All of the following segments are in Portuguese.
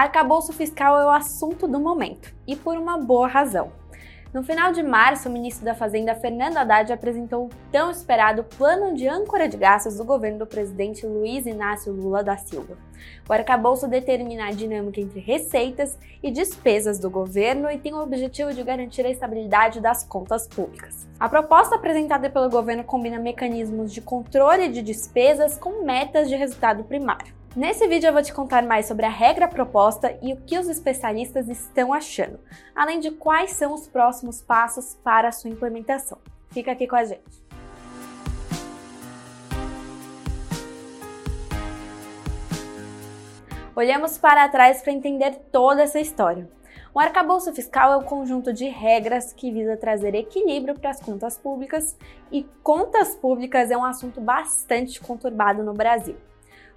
Arcabouço fiscal é o assunto do momento, e por uma boa razão. No final de março, o ministro da Fazenda, Fernando Haddad, apresentou o tão esperado plano de âncora de gastos do governo do presidente Luiz Inácio Lula da Silva. O arcabouço determina a dinâmica entre receitas e despesas do governo e tem o objetivo de garantir a estabilidade das contas públicas. A proposta apresentada pelo governo combina mecanismos de controle de despesas com metas de resultado primário. Nesse vídeo eu vou te contar mais sobre a regra proposta e o que os especialistas estão achando, além de quais são os próximos passos para a sua implementação. Fica aqui com a gente. Olhamos para trás para entender toda essa história. O arcabouço fiscal é o um conjunto de regras que visa trazer equilíbrio para as contas públicas, e contas públicas é um assunto bastante conturbado no Brasil.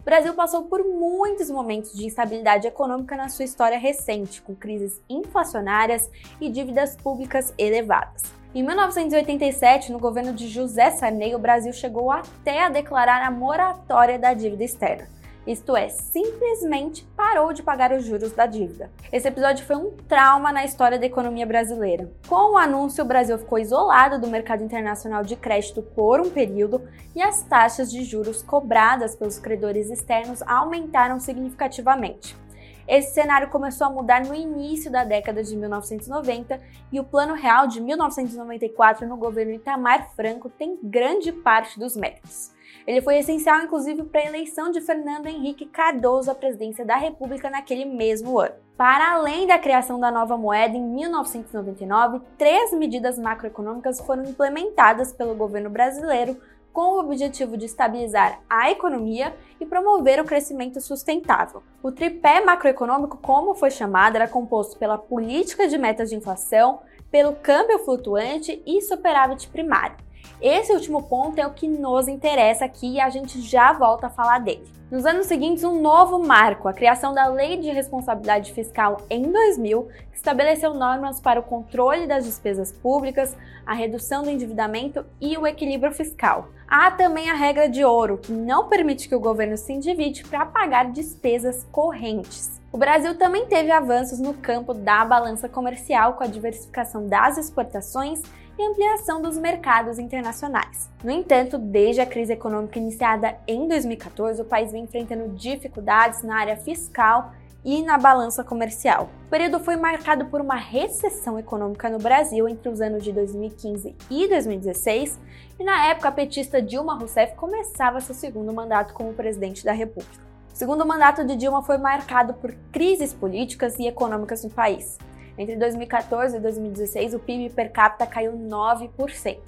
O Brasil passou por muitos momentos de instabilidade econômica na sua história recente, com crises inflacionárias e dívidas públicas elevadas. Em 1987, no governo de José Sarney, o Brasil chegou até a declarar a moratória da dívida externa isto é, simplesmente parou de pagar os juros da dívida. Esse episódio foi um trauma na história da economia brasileira. Com o anúncio, o Brasil ficou isolado do mercado internacional de crédito por um período e as taxas de juros cobradas pelos credores externos aumentaram significativamente. Esse cenário começou a mudar no início da década de 1990 e o Plano Real de 1994 no governo Itamar Franco tem grande parte dos méritos. Ele foi essencial, inclusive, para a eleição de Fernando Henrique Cardoso à presidência da República naquele mesmo ano. Para além da criação da nova moeda em 1999, três medidas macroeconômicas foram implementadas pelo governo brasileiro com o objetivo de estabilizar a economia e promover o crescimento sustentável. O tripé macroeconômico, como foi chamado, era composto pela política de metas de inflação, pelo câmbio flutuante e superávit primário. Esse último ponto é o que nos interessa aqui e a gente já volta a falar dele. Nos anos seguintes, um novo marco, a criação da Lei de Responsabilidade Fiscal em 2000, estabeleceu normas para o controle das despesas públicas, a redução do endividamento e o equilíbrio fiscal. Há também a regra de ouro, que não permite que o governo se endivide para pagar despesas correntes. O Brasil também teve avanços no campo da balança comercial com a diversificação das exportações e ampliação dos mercados internacionais. No entanto, desde a crise econômica iniciada em 2014, o país vem enfrentando dificuldades na área fiscal e na balança comercial. O período foi marcado por uma recessão econômica no Brasil entre os anos de 2015 e 2016, e na época a petista Dilma Rousseff começava seu segundo mandato como presidente da República. O segundo mandato de Dilma foi marcado por crises políticas e econômicas no país. Entre 2014 e 2016, o PIB per capita caiu 9%.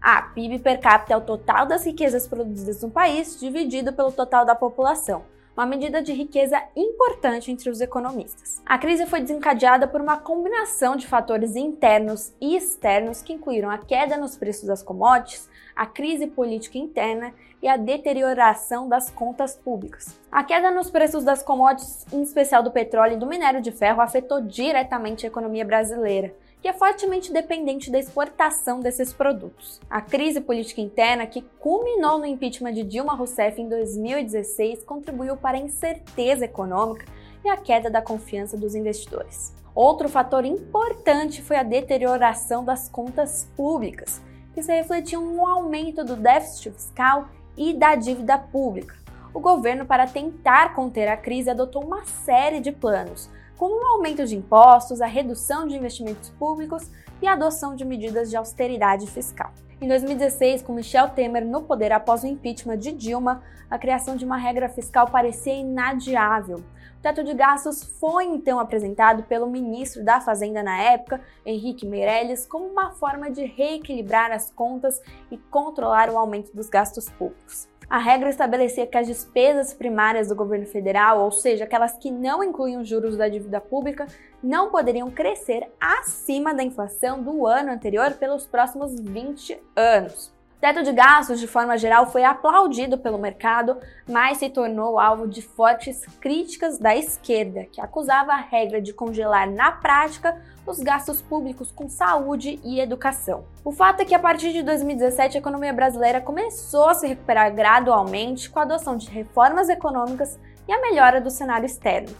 Ah, PIB per capita é o total das riquezas produzidas no país dividido pelo total da população, uma medida de riqueza importante entre os economistas. A crise foi desencadeada por uma combinação de fatores internos e externos que incluíram a queda nos preços das commodities, a crise política interna e a deterioração das contas públicas. A queda nos preços das commodities, em especial do petróleo e do minério de ferro, afetou diretamente a economia brasileira que é fortemente dependente da exportação desses produtos. A crise política interna, que culminou no impeachment de Dilma Rousseff em 2016, contribuiu para a incerteza econômica e a queda da confiança dos investidores. Outro fator importante foi a deterioração das contas públicas, que se refletiu no aumento do déficit fiscal e da dívida pública. O governo, para tentar conter a crise, adotou uma série de planos, como o aumento de impostos, a redução de investimentos públicos e a adoção de medidas de austeridade fiscal. Em 2016, com Michel Temer no poder após o impeachment de Dilma, a criação de uma regra fiscal parecia inadiável. O teto de gastos foi então apresentado pelo ministro da Fazenda na época, Henrique Meirelles, como uma forma de reequilibrar as contas e controlar o aumento dos gastos públicos. A regra estabelecia que as despesas primárias do governo federal, ou seja, aquelas que não incluem os juros da dívida pública, não poderiam crescer acima da inflação do ano anterior pelos próximos 20 anos. Teto de gastos, de forma geral, foi aplaudido pelo mercado, mas se tornou alvo de fortes críticas da esquerda, que acusava a regra de congelar na prática os gastos públicos com saúde e educação. O fato é que a partir de 2017 a economia brasileira começou a se recuperar gradualmente com a adoção de reformas econômicas e a melhora do cenário externo.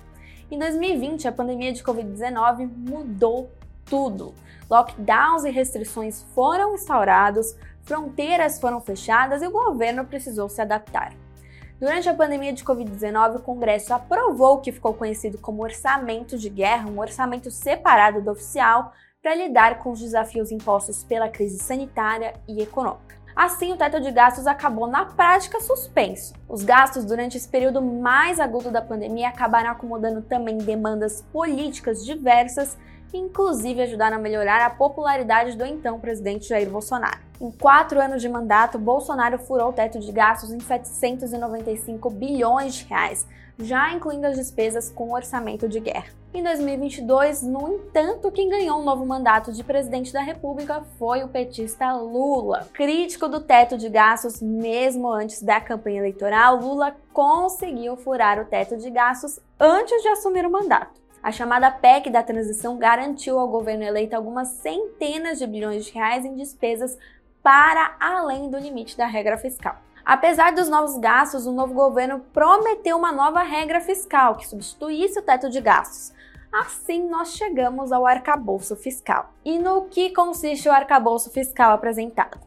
Em 2020, a pandemia de Covid-19 mudou tudo. Lockdowns e restrições foram instaurados, fronteiras foram fechadas e o governo precisou se adaptar. Durante a pandemia de Covid-19, o Congresso aprovou o que ficou conhecido como orçamento de guerra, um orçamento separado do oficial para lidar com os desafios impostos pela crise sanitária e econômica. Assim, o teto de gastos acabou na prática suspenso. Os gastos durante esse período mais agudo da pandemia acabaram acomodando também demandas políticas diversas inclusive ajudaram a melhorar a popularidade do então presidente Jair Bolsonaro. Em quatro anos de mandato, Bolsonaro furou o teto de gastos em 795 bilhões de reais, já incluindo as despesas com o orçamento de guerra. Em 2022, no entanto, quem ganhou um novo mandato de presidente da República foi o petista Lula. Crítico do teto de gastos, mesmo antes da campanha eleitoral, Lula conseguiu furar o teto de gastos antes de assumir o mandato. A chamada PEC da transição garantiu ao governo eleito algumas centenas de bilhões de reais em despesas para além do limite da regra fiscal. Apesar dos novos gastos, o novo governo prometeu uma nova regra fiscal que substituísse o teto de gastos. Assim, nós chegamos ao arcabouço fiscal. E no que consiste o arcabouço fiscal apresentado?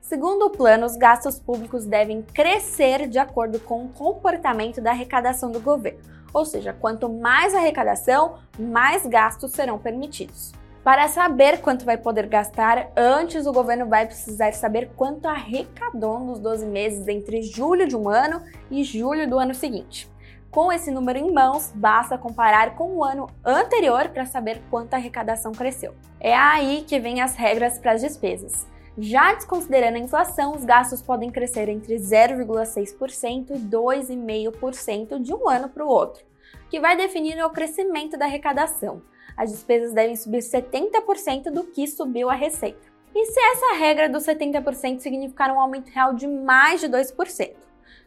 Segundo o plano, os gastos públicos devem crescer de acordo com o comportamento da arrecadação do governo, ou seja, quanto mais arrecadação, mais gastos serão permitidos. Para saber quanto vai poder gastar, antes o governo vai precisar saber quanto arrecadou nos 12 meses entre julho de um ano e julho do ano seguinte. Com esse número em mãos, basta comparar com o ano anterior para saber quanto a arrecadação cresceu. É aí que vem as regras para as despesas. Já desconsiderando a inflação, os gastos podem crescer entre 0,6% e 2,5% de um ano para o outro, que vai definir o crescimento da arrecadação. As despesas devem subir 70% do que subiu a receita. E se essa regra dos 70% significar um aumento real de mais de 2%?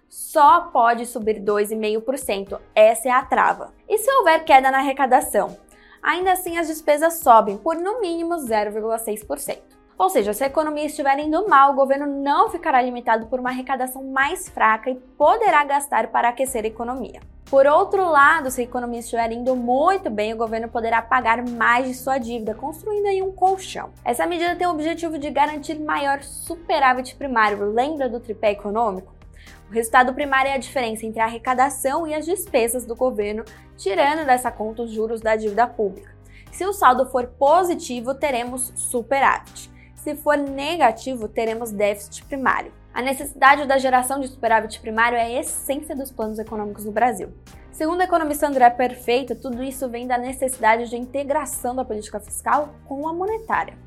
Só pode subir 2,5%, essa é a trava. E se houver queda na arrecadação? Ainda assim, as despesas sobem por no mínimo 0,6%. Ou seja, se a economia estiver indo mal, o governo não ficará limitado por uma arrecadação mais fraca e poderá gastar para aquecer a economia. Por outro lado, se a economia estiver indo muito bem, o governo poderá pagar mais de sua dívida, construindo aí um colchão. Essa medida tem o objetivo de garantir maior superávit primário. Lembra do tripé econômico? O resultado primário é a diferença entre a arrecadação e as despesas do governo, tirando dessa conta os juros da dívida pública. Se o saldo for positivo, teremos superávit. Se for negativo, teremos déficit primário. A necessidade da geração de superávit primário é a essência dos planos econômicos no Brasil. Segundo o economista André Perfeito, tudo isso vem da necessidade de integração da política fiscal com a monetária.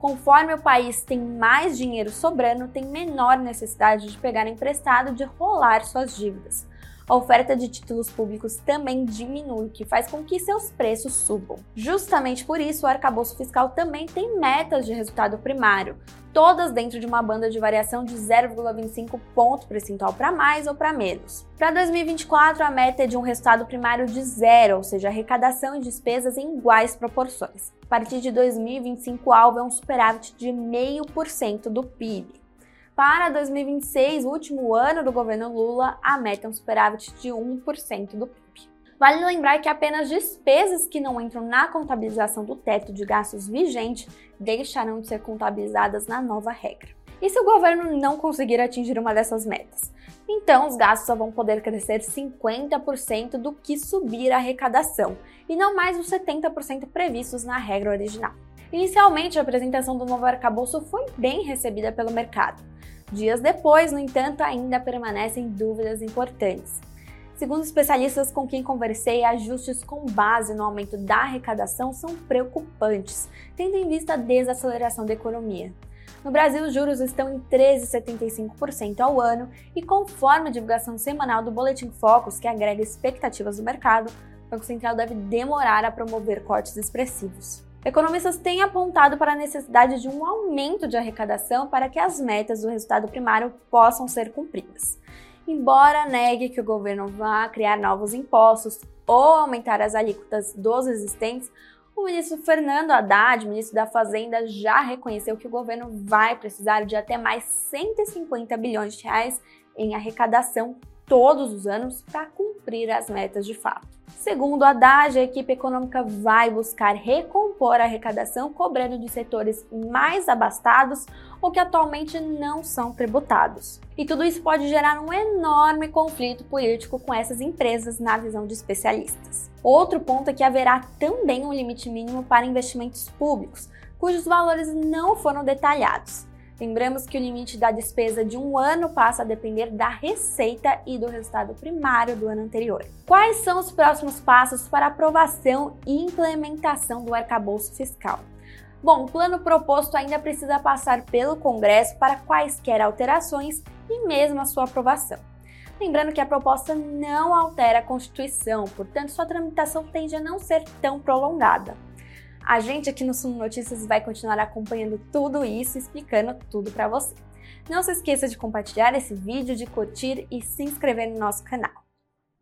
Conforme o país tem mais dinheiro sobrando, tem menor necessidade de pegar emprestado de rolar suas dívidas a oferta de títulos públicos também diminui, o que faz com que seus preços subam. Justamente por isso, o arcabouço fiscal também tem metas de resultado primário, todas dentro de uma banda de variação de 0,25 ponto percentual para mais ou para menos. Para 2024, a meta é de um resultado primário de zero, ou seja, arrecadação e despesas em iguais proporções. A partir de 2025, o alvo é um superávit de 0,5% do PIB. Para 2026, o último ano do governo Lula, a meta é um superávit de 1% do PIB. Vale lembrar que apenas despesas que não entram na contabilização do teto de gastos vigente deixarão de ser contabilizadas na nova regra. E se o governo não conseguir atingir uma dessas metas? Então, os gastos só vão poder crescer 50% do que subir a arrecadação, e não mais os 70% previstos na regra original. Inicialmente, a apresentação do novo arcabouço foi bem recebida pelo mercado. Dias depois, no entanto, ainda permanecem dúvidas importantes. Segundo especialistas com quem conversei, ajustes com base no aumento da arrecadação são preocupantes, tendo em vista a desaceleração da economia. No Brasil, os juros estão em 13,75% ao ano e, conforme a divulgação semanal do Boletim Focus, que agrega expectativas do mercado, o Banco Central deve demorar a promover cortes expressivos. Economistas têm apontado para a necessidade de um aumento de arrecadação para que as metas do resultado primário possam ser cumpridas. Embora negue que o governo vá criar novos impostos ou aumentar as alíquotas dos existentes, o ministro Fernando Haddad, ministro da Fazenda, já reconheceu que o governo vai precisar de até mais 150 bilhões de reais em arrecadação todos os anos para cumprir as metas de fato. Segundo a Haddad, a equipe econômica vai buscar recompor a arrecadação cobrando de setores mais abastados ou que atualmente não são tributados. E tudo isso pode gerar um enorme conflito político com essas empresas, na visão de especialistas. Outro ponto é que haverá também um limite mínimo para investimentos públicos, cujos valores não foram detalhados. Lembramos que o limite da despesa de um ano passa a depender da receita e do resultado primário do ano anterior. Quais são os próximos passos para aprovação e implementação do arcabouço fiscal? Bom, o plano proposto ainda precisa passar pelo Congresso para quaisquer alterações e mesmo a sua aprovação. Lembrando que a proposta não altera a Constituição, portanto, sua tramitação tende a não ser tão prolongada. A gente aqui no Suno Notícias vai continuar acompanhando tudo isso, explicando tudo para você. Não se esqueça de compartilhar esse vídeo, de curtir e se inscrever no nosso canal.